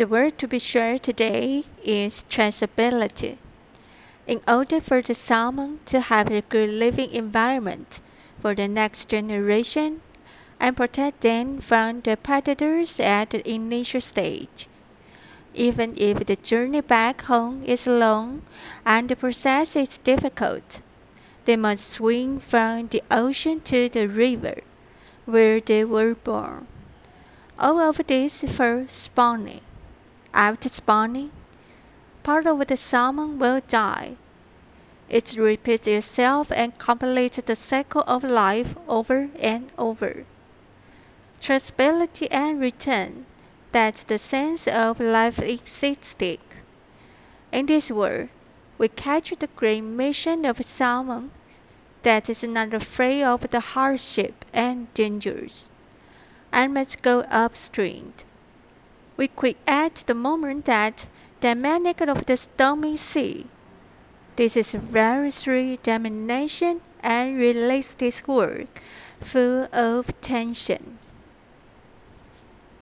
The word to be shared today is traceability. In order for the salmon to have a good living environment for the next generation and protect them from the predators at the initial stage, even if the journey back home is long and the process is difficult, they must swim from the ocean to the river where they were born. All of this for spawning. After spawning, part of the salmon will die. It repeats itself and completes the cycle of life over and over. Traceability and return that the sense of life existed. In this world, we catch the great mission of salmon that is not afraid of the hardship and dangers, and must go upstream. We at the moment that the manic of the stormy sea. This is variously domination and realistic work, full of tension.